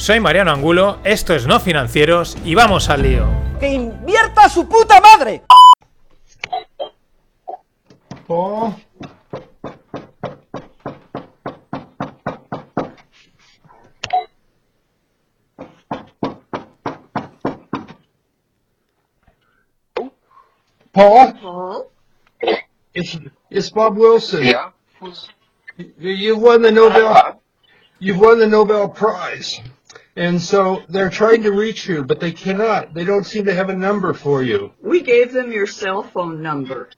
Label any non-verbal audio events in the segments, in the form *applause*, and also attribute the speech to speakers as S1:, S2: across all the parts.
S1: Soy Mariano Angulo, esto es No Financieros y vamos al lío.
S2: ¡Que invierta su puta madre!
S3: Paul? It's it's Bob Wilson.
S4: Yeah.
S3: You, you won the Nobel. You've won the Nobel Prize, and so they're trying to reach you, but they cannot. They don't seem to have a number for you.
S5: We gave them your cell phone number.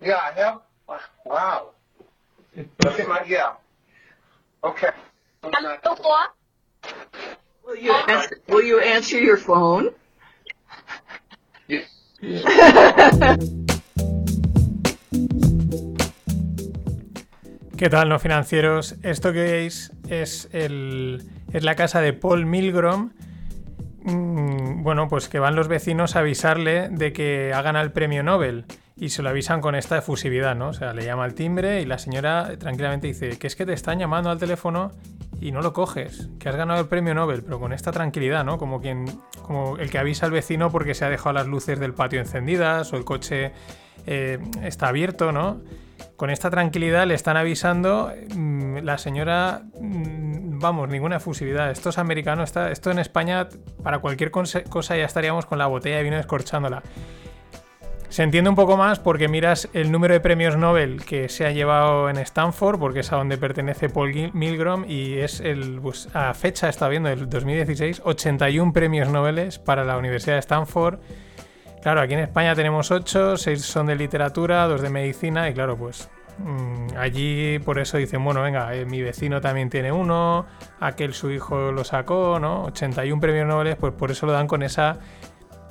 S4: Yeah, I have. Wow. That's my, yeah. Okay.
S5: Will you answer, will you answer your phone?
S1: ¿Qué tal, no financieros? Esto que veis es, el, es la casa de Paul Milgrom. Mm, Bueno, pues que van los vecinos a avisarle de que ha ganado el premio Nobel. Y se lo avisan con esta efusividad, ¿no? O sea, le llama al timbre y la señora tranquilamente dice que es que te están llamando al teléfono y no lo coges, que has ganado el premio Nobel, pero con esta tranquilidad, ¿no? Como quien, como el que avisa al vecino porque se ha dejado las luces del patio encendidas o el coche eh, está abierto, ¿no? Con esta tranquilidad le están avisando, mm, la señora, mm, vamos, ninguna efusividad. Esto es americano, está, esto en España, para cualquier cosa ya estaríamos con la botella de vino escorchándola. Se entiende un poco más porque miras el número de premios Nobel que se ha llevado en Stanford, porque es a donde pertenece Paul Milgrom, y es el, pues, a fecha, está viendo, el 2016, 81 premios Nobel para la Universidad de Stanford. Claro, aquí en España tenemos 8, 6 son de literatura, 2 de medicina, y claro, pues mm, allí por eso dicen, bueno, venga, eh, mi vecino también tiene uno, aquel su hijo lo sacó, ¿no? 81 premios Nobel, pues por eso lo dan con esa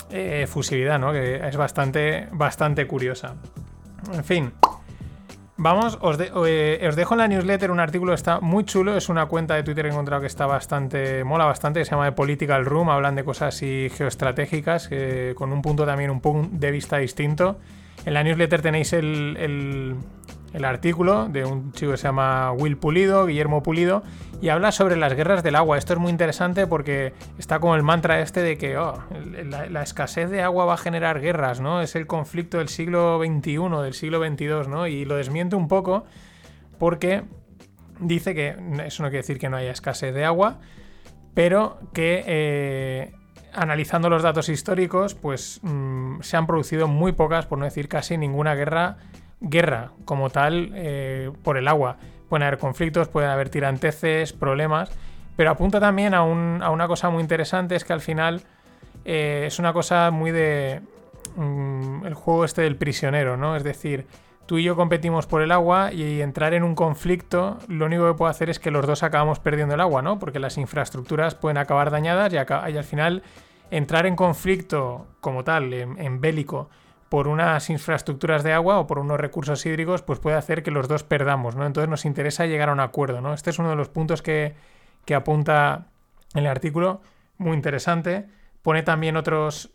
S1: eh, efusividad, ¿no? Que es bastante, bastante curiosa. En fin. Vamos, os, eh, os dejo en la newsletter un artículo que está muy chulo. Es una cuenta de Twitter que he encontrado que está bastante. mola bastante. Que se llama The Political Room. Hablan de cosas así geoestratégicas. con un punto también, un punto de vista distinto. En la newsletter tenéis el, el- el artículo de un chico que se llama Will Pulido, Guillermo Pulido, y habla sobre las guerras del agua. Esto es muy interesante porque está como el mantra este de que oh, la escasez de agua va a generar guerras, ¿no? Es el conflicto del siglo XXI, del siglo XXII, ¿no? Y lo desmiente un poco porque dice que eso no quiere decir que no haya escasez de agua, pero que eh, analizando los datos históricos, pues mm, se han producido muy pocas, por no decir casi ninguna guerra, guerra como tal eh, por el agua. Pueden haber conflictos, pueden haber tiranteces, problemas, pero apunta también a, un- a una cosa muy interesante, es que al final eh, es una cosa muy de mm, el juego este del prisionero, ¿no? Es decir, tú y yo competimos por el agua y entrar en un conflicto, lo único que puede hacer es que los dos acabamos perdiendo el agua, ¿no? Porque las infraestructuras pueden acabar dañadas y al final entrar en conflicto como tal, en, en bélico, por unas infraestructuras de agua o por unos recursos hídricos, pues puede hacer que los dos perdamos, ¿no? Entonces nos interesa llegar a un acuerdo, ¿no? Este es uno de los puntos que, que apunta el artículo, muy interesante. Pone también otros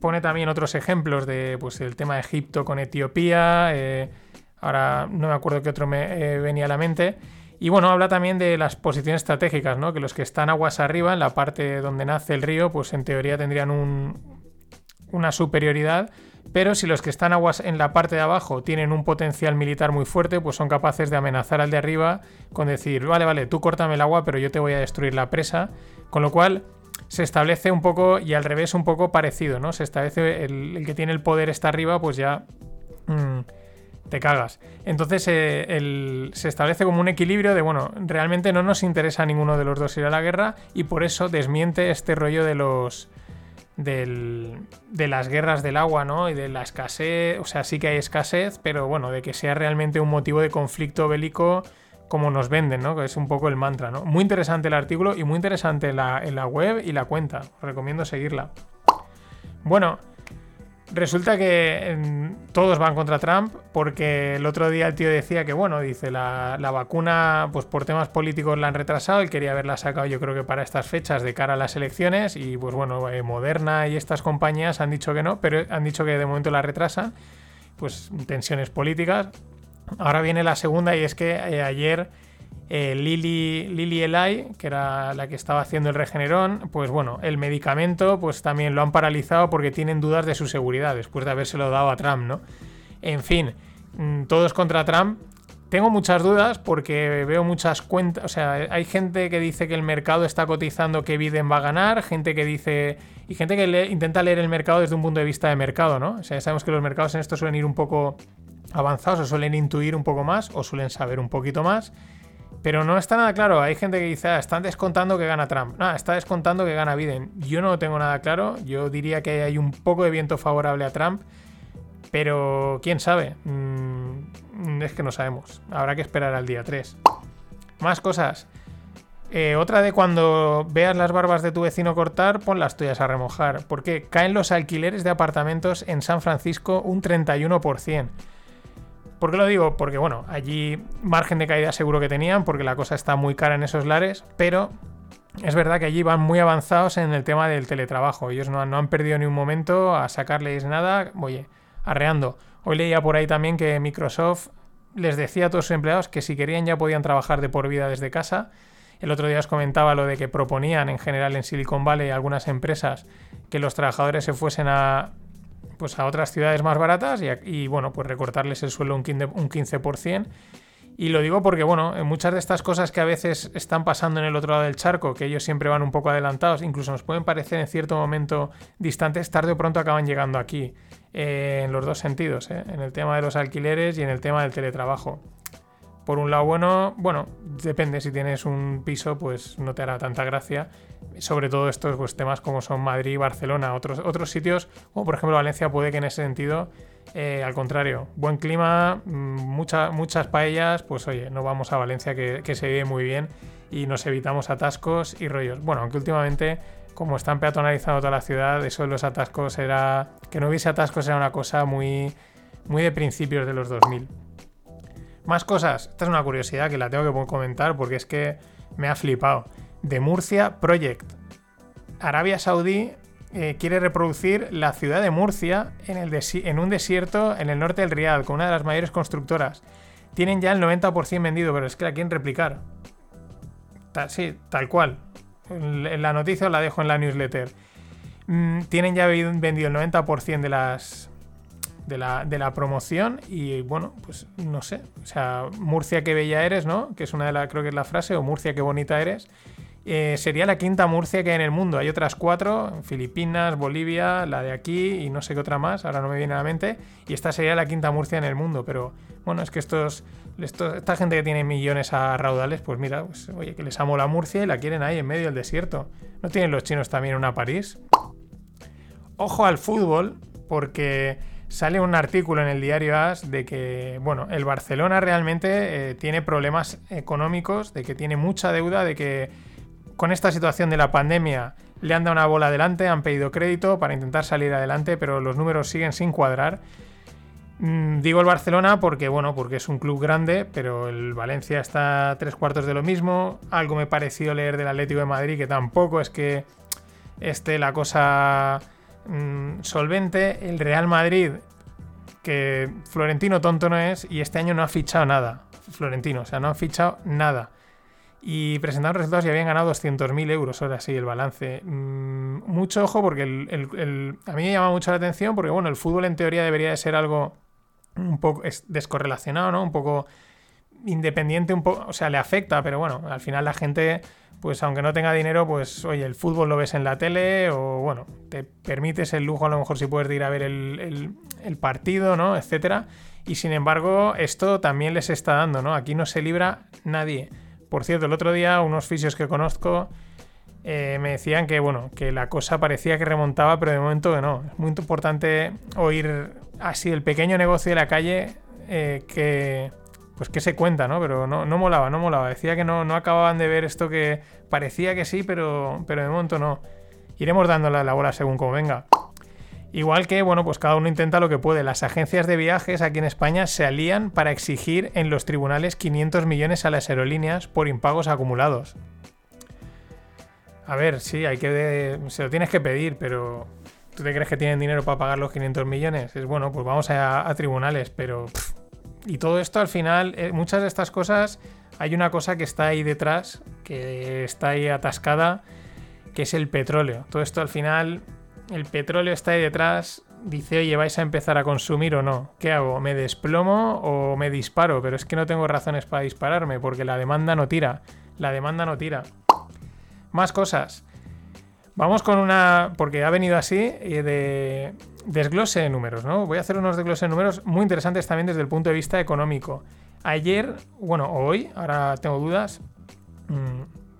S1: pone también otros ejemplos de pues el tema de Egipto con Etiopía. eh, ahora no me acuerdo qué otro me eh, venía a la mente. Y bueno, habla también de las posiciones estratégicas, ¿no? Que los que están aguas arriba, en la parte donde nace el río, pues en teoría tendrían un- una superioridad. Pero si los que están aguas en la parte de abajo tienen un potencial militar muy fuerte, pues son capaces de amenazar al de arriba con decir, vale, vale, tú córtame el agua, pero yo te voy a destruir la presa. Con lo cual se establece un poco, y al revés un poco parecido, ¿no? Se establece el, que tiene el poder está arriba, pues ya mm, te cagas. Entonces eh, se establece como un equilibrio de, bueno, realmente no nos interesa a ninguno de los dos ir a la guerra y por eso desmiente este rollo de los... Del, de las guerras del agua, ¿no? Y de la escasez, o sea, sí que hay escasez, pero bueno, de que sea realmente un motivo de conflicto bélico como nos venden, ¿no? Que es un poco el mantra, ¿no? Muy interesante el artículo y muy interesante la, en la web y la cuenta. Os recomiendo seguirla. Bueno, resulta que em, todos van contra Trump porque el otro día el tío decía que, bueno, dice, la, la vacuna, pues por temas políticos la han retrasado. Él quería haberla sacado yo creo que para estas fechas de cara a las elecciones y pues bueno, eh, Moderna y estas compañías han dicho que no, pero han dicho que de momento la retrasan. Pues tensiones políticas. Ahora viene la segunda y es que eh, ayer eh, Lily, Lily que era la que estaba haciendo el regenerón, pues bueno, el medicamento pues también lo han paralizado porque tienen dudas de su seguridad después de habérselo dado a Trump, ¿no? En fin, mm, todos contra Trump. Tengo muchas dudas porque veo muchas cuentas, o sea, hay gente que dice que el mercado está cotizando que Biden va a ganar, gente que dice y gente que intenta leer el mercado desde un punto de vista de mercado, ¿no? O sea, sabemos que los mercados en esto suelen ir un poco avanzados o suelen intuir un poco más o suelen saber un poquito más. Pero no está nada claro. Hay gente que dice, ah, están descontando que gana Trump. No, está descontando que gana Biden. Yo no lo tengo nada claro. Yo diría que hay un poco de viento favorable a Trump. Pero quién sabe. Mm, es que no sabemos. Habrá que esperar al día 3. Más cosas. Eh, otra de cuando veas las barbas de tu vecino cortar, pon las tuyas a remojar. Porque caen los alquileres de apartamentos en San Francisco un 31%. ¿Por qué lo digo? Porque bueno, allí margen de caída seguro que tenían, porque la cosa está muy cara en esos lares, pero es verdad que allí van muy avanzados en el tema del teletrabajo. Ellos no, han- no han perdido ni un momento a sacarles nada, oye, arreando. Hoy leía por ahí también que Microsoft les decía a todos sus empleados que si querían ya podían trabajar de por vida desde casa. El otro día os comentaba lo de que proponían en general en Silicon Valley algunas empresas que los trabajadores se fuesen a, pues a otras ciudades más baratas y, bueno, pues recortarles el sueldo un 15%, un 15%. Y lo digo porque, bueno, en muchas de estas cosas que a veces están pasando en el otro lado del charco, que ellos siempre van un poco adelantados, incluso nos pueden parecer en cierto momento distantes, tarde o pronto acaban llegando aquí, eh, en los dos sentidos, eh, en el tema de los alquileres y en el tema del teletrabajo. Por un lado, bueno, bueno, depende, si tienes un piso, pues no te hará tanta gracia. Sobre todo estos pues, temas como son Madrid, Barcelona, otros, otros sitios, como por ejemplo Valencia, puede que en ese sentido, eh, al contrario, buen clima, mm, mucha- muchas paellas, pues oye, no vamos a Valencia que, que se vive muy bien y nos evitamos atascos y rollos. Bueno, aunque últimamente, como están peatonalizando toda la ciudad, eso de los atascos era... Que no hubiese atascos era una cosa muy, muy de principios de los 2000. Más cosas. Esta es una curiosidad que la tengo que comentar porque es que me ha flipado. De Murcia Project. Arabia Saudí eh, quiere reproducir la ciudad de Murcia en, un desierto en el norte del Riad, con una de las mayores constructoras. Tienen ya el 90% vendido, pero es que la quieren replicar. Ta- sí, tal cual. La noticia la dejo en la newsletter. Mm, tienen ya vendido el 90% de de la promoción y bueno, pues no sé, o sea, Murcia qué bella eres, ¿no? Que es una de las, creo que es la frase, o Murcia qué bonita eres. Eh, sería la quinta Murcia que hay en el mundo. Hay otras cuatro, Filipinas, Bolivia, la de aquí y no sé qué otra más, ahora no me viene a la mente. Y esta sería la quinta Murcia en el mundo. Pero bueno, es que estos, esta gente que tiene millones a raudales, pues mira, pues, oye, que les amo la Murcia y la quieren ahí en medio del desierto. ¿No tienen los chinos también una París? Ojo al fútbol, porque sale un artículo en el diario AS de que, bueno, el Barcelona realmente eh, tiene problemas económicos, de que tiene mucha deuda, de que con esta situación de la pandemia le han dado una bola adelante, han pedido crédito para intentar salir adelante, pero los números siguen sin cuadrar. Mm, digo el Barcelona porque, bueno, porque es un club grande, pero el Valencia está tres cuartos de lo mismo. Algo me pareció leer del Atlético de Madrid que tampoco es que esté la cosa mm, solvente. El Real Madrid, que Florentino tonto no es, y este año no ha fichado nada. Florentino, o sea, no han fichado nada. Y presentaron resultados y habían ganado 200.000 euros, ahora sí, el balance. Mm, mucho ojo porque el- a mí me llama mucho la atención porque, bueno, el fútbol en teoría debería de ser algo un poco es descorrelacionado, ¿no? Un poco independiente, un poco, o sea, le afecta, pero bueno, al final la gente, pues aunque no tenga dinero, pues oye, el fútbol lo ves en la tele o bueno, te permites el lujo a lo mejor si puedes de ir a ver el partido, ¿no? Etcétera. Y sin embargo, esto también les está dando, ¿no? Aquí no se libra nadie. Por cierto, el otro día unos fisios que conozco eh, me decían que, bueno, que la cosa parecía que remontaba, pero de momento que no. Es muy importante oír así el pequeño negocio de la calle eh, que, pues qué se cuenta, ¿no? Pero no, no molaba, no molaba. Decía que no, no acababan de ver esto que parecía que sí, pero, pero de momento no. Iremos dándole la bola según como venga. Igual que, bueno, pues cada uno intenta lo que puede. Las agencias de viajes aquí en España se alían para exigir en los tribunales 500 millones a las aerolíneas por impagos acumulados. A ver, sí, hay que se lo tienes que pedir, pero ¿tú te crees que tienen dinero para pagar los 500 millones? Es bueno, pues vamos a, tribunales, pero y todo esto al final, eh, muchas de estas cosas, hay una cosa que está ahí detrás, que está ahí atascada, que es el petróleo. Todo esto al final el petróleo está ahí detrás, dice, oye, ¿vais a empezar a consumir o no? ¿Qué hago? ¿Me desplomo o me disparo? Pero es que no tengo razones para dispararme, porque la demanda no tira. La demanda no tira. Más cosas. Vamos con una. Porque ha venido así eh, de desglose de números, ¿no? Voy a hacer unos desglose de números muy interesantes también desde el punto de vista económico. Ayer, bueno, hoy, ahora tengo dudas.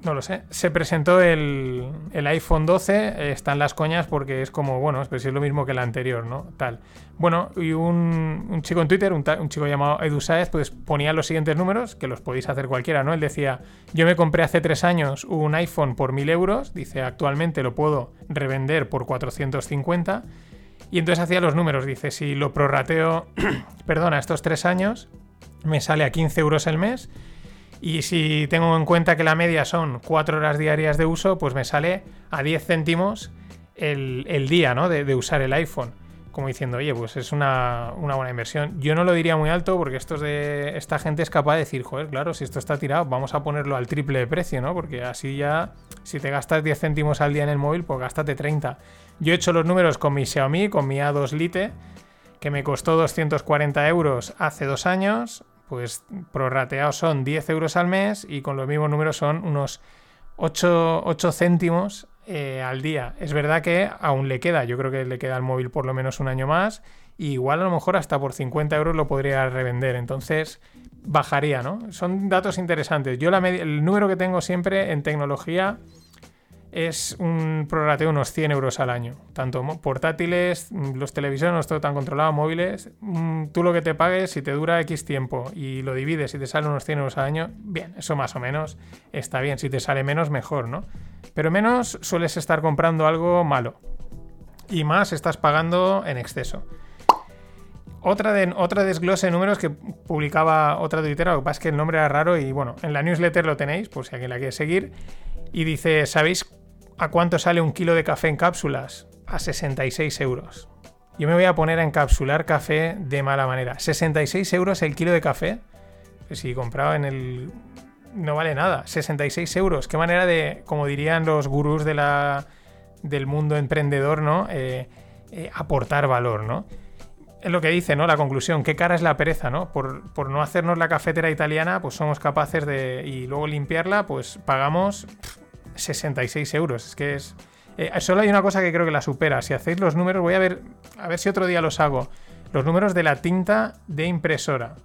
S1: No lo sé. Se presentó el, iPhone 12. Eh, están las coñas porque es como, bueno, es lo mismo que el anterior, ¿no? Tal. Bueno, y un, chico en Twitter, un, chico llamado Edu Saez, pues ponía los siguientes números, que los podéis hacer cualquiera, ¿no? Él decía, yo me compré hace tres años un iPhone por 1000 euros. Dice, actualmente lo puedo revender por 450. Y entonces hacía los números. Dice, si lo prorrateo, *clears throat* perdona, estos tres años, me sale a 15 euros el mes y si tengo en cuenta que la media son 4 horas diarias de uso, pues me sale a 10 céntimos el, día ¿no? de, usar el iPhone. Como diciendo, oye, pues es una, buena inversión. Yo no lo diría muy alto porque de esta gente es capaz de decir, joder, claro, si esto está tirado, vamos a ponerlo al triple de precio, ¿no? Porque así ya, si te gastas 10 céntimos al día en el móvil, pues gástate 30. Yo he hecho los números con mi Xiaomi, con mi A2 Lite, que me costó 240 euros hace dos años pues prorrateados son 10 euros al mes y con los mismos números son unos 8, céntimos eh, al día. Es verdad que aún le queda, yo creo que le queda al móvil por lo menos un año más y igual a lo mejor hasta por 50 euros lo podría revender. Entonces bajaría, ¿no? Son datos interesantes. Yo la el número que tengo siempre en tecnología es un prorrateo unos 100 euros al año. Tanto portátiles, mm, los televisores está tan controlado, móviles. Mm, tú lo que te pagues, si te dura X tiempo y lo divides y te sale unos 100 euros al año, bien, eso más o menos está bien. Si te sale menos, mejor, ¿no? Pero menos sueles estar comprando algo malo. Y más estás pagando en exceso. Otra, de, otra desglose de números que publicaba otra tuitera, lo que pasa es que el nombre era raro y bueno, en la newsletter lo tenéis, por si alguien la quiere seguir. Y dice, ¿sabéis ¿A cuánto sale un kilo de café en cápsulas? A 66 euros. Yo me voy a poner a encapsular café de mala manera. 66 euros el kilo de café. Si comprado en el... No vale nada. 66 euros. Qué manera de, como dirían los gurús de la, del mundo emprendedor, ¿no? Eh, eh, aportar valor, ¿no? Es lo que dice, ¿no? La conclusión. Qué cara es la pereza, ¿no? Por, por no hacernos la cafetera italiana, pues somos capaces de... Y luego limpiarla, pues pagamos... 66 euros. Es que es. Eh, solo hay una cosa que creo que la supera. Si hacéis los números, voy a ver. A ver si otro día los hago. Los números de la tinta de impresora.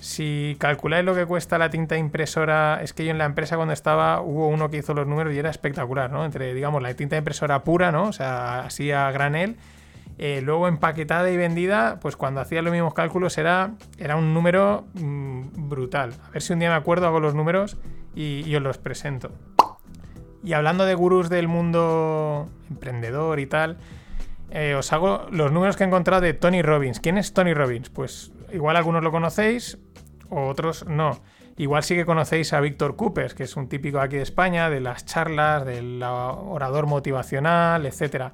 S1: Si calculáis lo que cuesta la tinta impresora, es que yo en la empresa cuando estaba hubo uno que hizo los números y era espectacular, ¿no? Entre, digamos, la tinta impresora pura, ¿no? O sea, así a granel. Eh, luego empaquetada y vendida, pues cuando hacía los mismos cálculos era, era un número mm, brutal. A ver si un día me acuerdo, hago los números y, y os los presento. Y hablando de gurús del mundo emprendedor y tal, eh, os hago los números que he encontrado de Tony Robbins. ¿Quién es Tony Robbins? Pues igual algunos lo conocéis, otros no. Igual sí que conocéis a Víctor Coopers, que es un típico aquí de España, de las charlas, del orador motivacional, etc.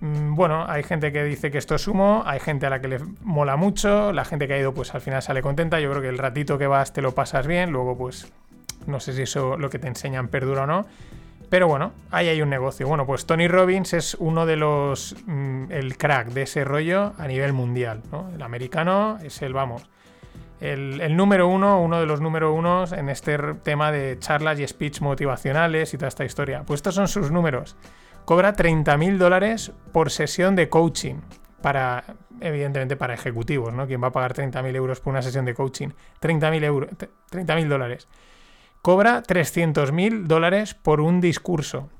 S1: Mm, bueno, hay gente que dice que esto es humo, hay gente a la que le mola mucho, la gente que ha ido pues al final sale contenta, yo creo que el ratito que vas te lo pasas bien, luego pues no sé si eso lo que te enseñan perdura o no. Pero bueno, ahí hay un negocio. Bueno, pues Tony Robbins es uno de los. Mm, el crack de ese rollo a nivel mundial. ¿no? El americano es el, vamos. El, número uno, uno de los número unos en este tema de charlas y speech motivacionales y toda esta historia. Pues estos son sus números. Cobra 30 mil dólares por sesión de coaching. Para, evidentemente, para ejecutivos, ¿no? ¿Quién va a pagar 30 mil euros por una sesión de coaching? 30 mil euros, 30 mil dólares cobra 300 mil dólares por un discurso.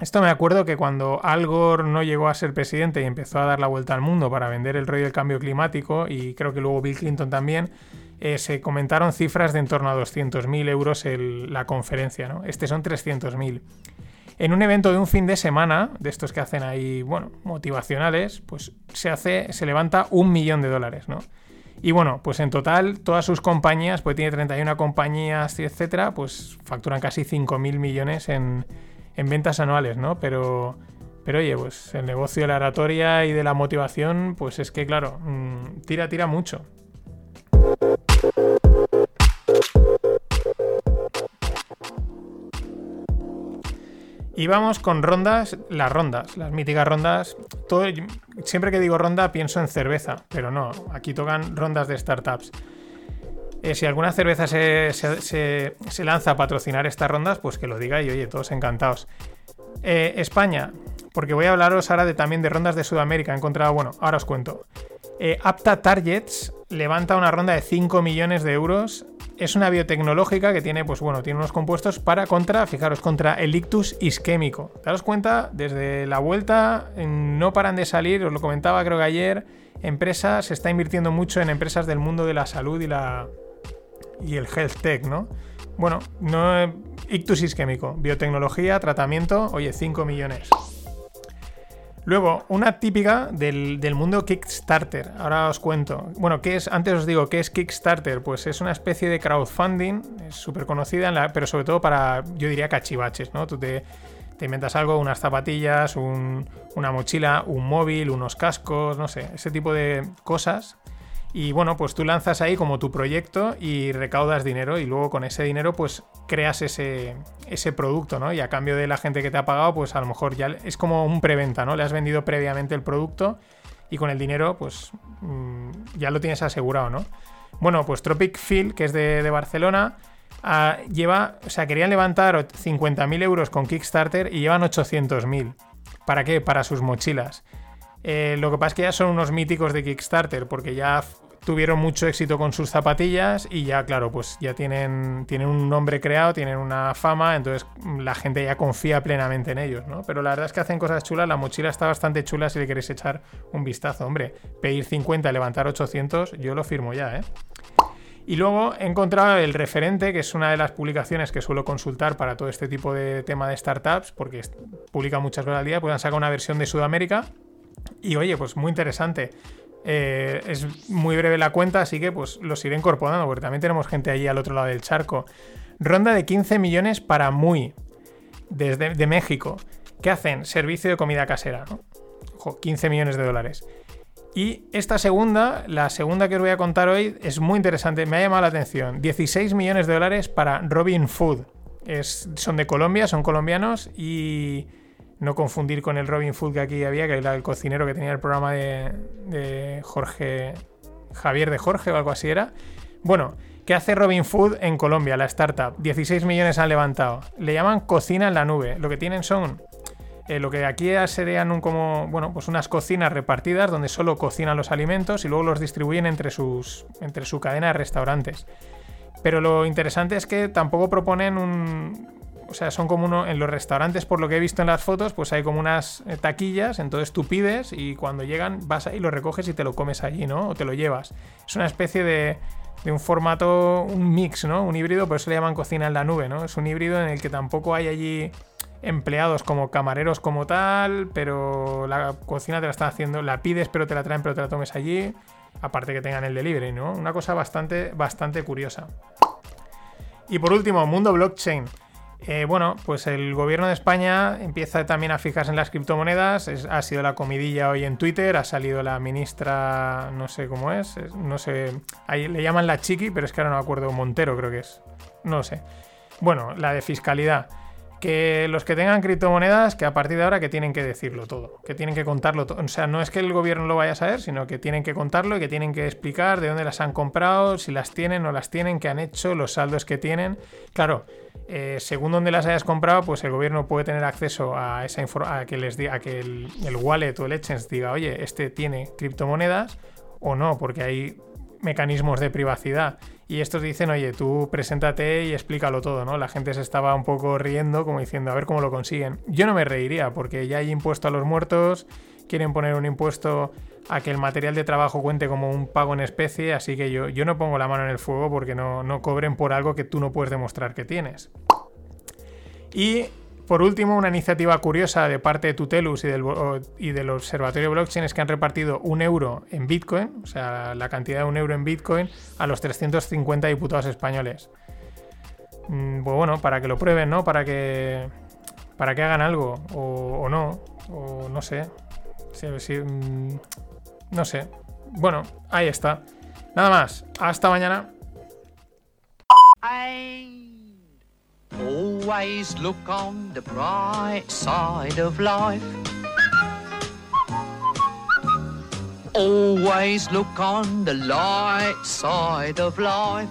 S1: Esto me acuerdo que cuando Al Gore no llegó a ser presidente y empezó a dar la vuelta al mundo para vender el rollo del cambio climático, y creo que luego Bill Clinton también, eh, se comentaron cifras de en torno a 200.000 euros el- la conferencia, ¿no? Este son 300.000. En un evento de un fin de semana, de estos que hacen ahí, bueno, motivacionales, pues se hace, se levanta un millón de dólares, ¿no? Y bueno, pues en total, todas sus compañías, pues tiene 31 compañías, etcétera, pues facturan casi 5.000 millones en, en ventas anuales, ¿no? Pero, pero oye, pues el negocio de la oratoria y de la motivación, pues es que, claro, mm, tira, tira mucho. Y vamos con rondas, las rondas, las míticas rondas. Todo, siempre que digo ronda pienso en cerveza, pero no, aquí tocan rondas de startups. Eh, si alguna cerveza se, lanza a patrocinar estas rondas, pues que lo diga y oye, todos encantados. Eh, España, porque voy a hablaros ahora de, también de rondas de Sudamérica. He encontrado, bueno, ahora os cuento. Eh, Apta Targets levanta una ronda de 5 millones de euros. Es una biotecnológica que tiene, pues bueno, tiene unos compuestos para contra, fijaros, contra el ictus isquémico. Daros cuenta, desde la vuelta no paran de salir, os lo comentaba creo que ayer, empresas, se está invirtiendo mucho en empresas del mundo de la salud y la, y el health tech, ¿no? Bueno, no, ictus isquémico, biotecnología, tratamiento, oye, 5 millones. Luego, una típica del, del mundo Kickstarter. Ahora os cuento. Bueno, ¿qué es? Antes os digo, ¿qué es Kickstarter? Pues es una especie de crowdfunding, es súper conocida, pero sobre todo para, yo diría, cachivaches, ¿no? Tú te, te inventas algo, unas zapatillas, un- una mochila, un móvil, unos cascos, no sé, ese tipo de cosas. Y bueno, pues tú lanzas ahí como tu proyecto y recaudas dinero y luego con ese dinero pues creas ese, ese producto, ¿no? Y a cambio de la gente que te ha pagado, pues a lo mejor ya es como un preventa, ¿no? Le has vendido previamente el producto y con el dinero pues mm, ya lo tienes asegurado, ¿no? Bueno, pues Tropic Field, que es de, de Barcelona, ah, lleva, o sea, querían levantar 50.000 euros con Kickstarter y llevan 800.000. ¿Para qué? Para sus mochilas. Eh, lo que pasa es que ya son unos míticos de Kickstarter, porque ya tuvieron mucho éxito con sus zapatillas y ya, claro, pues ya tienen, tienen un nombre creado, tienen una fama, entonces mm, la gente ya confía plenamente en ellos, ¿no? Pero la verdad es que hacen cosas chulas, la mochila está bastante chula si le queréis echar un vistazo, hombre. Pedir 50 y levantar 800, yo lo firmo ya, ¿eh? Y luego he encontrado el referente, que es una de las publicaciones que suelo consultar para todo este tipo de tema de startups, porque publica muchas cosas al día, pues han sacado una versión de Sudamérica. Y oye, pues muy interesante. Eh, es muy breve la cuenta, así que pues los iré incorporando, porque también tenemos gente allí al otro lado del charco. Ronda de 15 millones para Muy, desde de México. ¿Qué hacen? Servicio de comida casera, ¿no? Ojo, 15 millones de dólares. Y esta segunda, la segunda que os voy a contar hoy, es muy interesante, me ha llamado la atención. 16 millones de dólares para Robin Food. Son de Colombia, son colombianos y no confundir con el Robin Food que aquí había, que era el cocinero que tenía el programa de, de Jorge, Javier de Jorge o algo así era. Bueno, ¿qué hace Robin Food en Colombia, la startup? 16 millones han levantado. Le llaman cocina en la nube. Lo que tienen son eh, lo que aquí serían un como, bueno, pues unas cocinas repartidas donde solo cocinan los alimentos y luego los distribuyen entre, sus, entre su cadena de restaurantes. Pero lo interesante es que tampoco proponen un... O sea, son como uno... En los restaurantes, por lo que he visto en las fotos, pues hay como unas eh, taquillas, entonces tú pides y cuando llegan vas ahí, lo recoges y te lo comes allí, ¿no? O te lo llevas. Es una especie de, de un formato, un mix, ¿no? Un híbrido, por eso le llaman cocina en la nube, ¿no? Es un híbrido en el que tampoco hay allí empleados como camareros como tal, pero la cocina te la están haciendo, la pides pero te la traen pero te la tomes allí, aparte que tengan el delivery, ¿no? Una cosa bastante, bastante curiosa. Y por último, mundo blockchain. Eh, bueno, pues el gobierno de España empieza también a fijarse en las criptomonedas. Ha sido la comidilla hoy en Twitter. Ha salido la ministra, no sé cómo es, no sé. Ahí le llaman la chiqui, pero es que ahora no me acuerdo. Montero creo que es. No lo sé. Bueno, la de fiscalidad. Que los que tengan criptomonedas, que a partir de ahora que tienen que decirlo todo, que tienen que contarlo todo. O sea, no es que el gobierno lo vaya a saber, sino que tienen que contarlo y que tienen que explicar de dónde las han comprado, si las tienen, no las tienen, qué han hecho, los saldos que tienen. Claro, eh, según donde las hayas comprado, pues el gobierno puede tener acceso a esa a que les diga, a que el, el wallet o el exchange diga, oye, este tiene criptomonedas o no, porque hay mecanismos de privacidad. Y estos dicen, oye, tú preséntate y explícalo todo, ¿no? La gente se estaba un poco riendo, como diciendo, a ver cómo lo consiguen. Yo no me reiría, porque ya hay impuesto a los muertos, quieren poner un impuesto a que el material de trabajo cuente como un pago en especie, así que yo, yo no pongo la mano en el fuego porque no, no cobren por algo que tú no puedes demostrar que tienes. Y por último, una iniciativa curiosa de parte de Tutelus y del, y del Observatorio Blockchain es que han repartido un euro en Bitcoin, o sea, la cantidad de un euro en Bitcoin, a los 350 diputados españoles. Mm, pues bueno, para que lo prueben, ¿no? Para que, para que hagan algo, o, no, o no sé. Mm, no sé. Bueno, ahí está. Nada más. Hasta mañana. Always look on the bright side of life. Always look on the light side of life.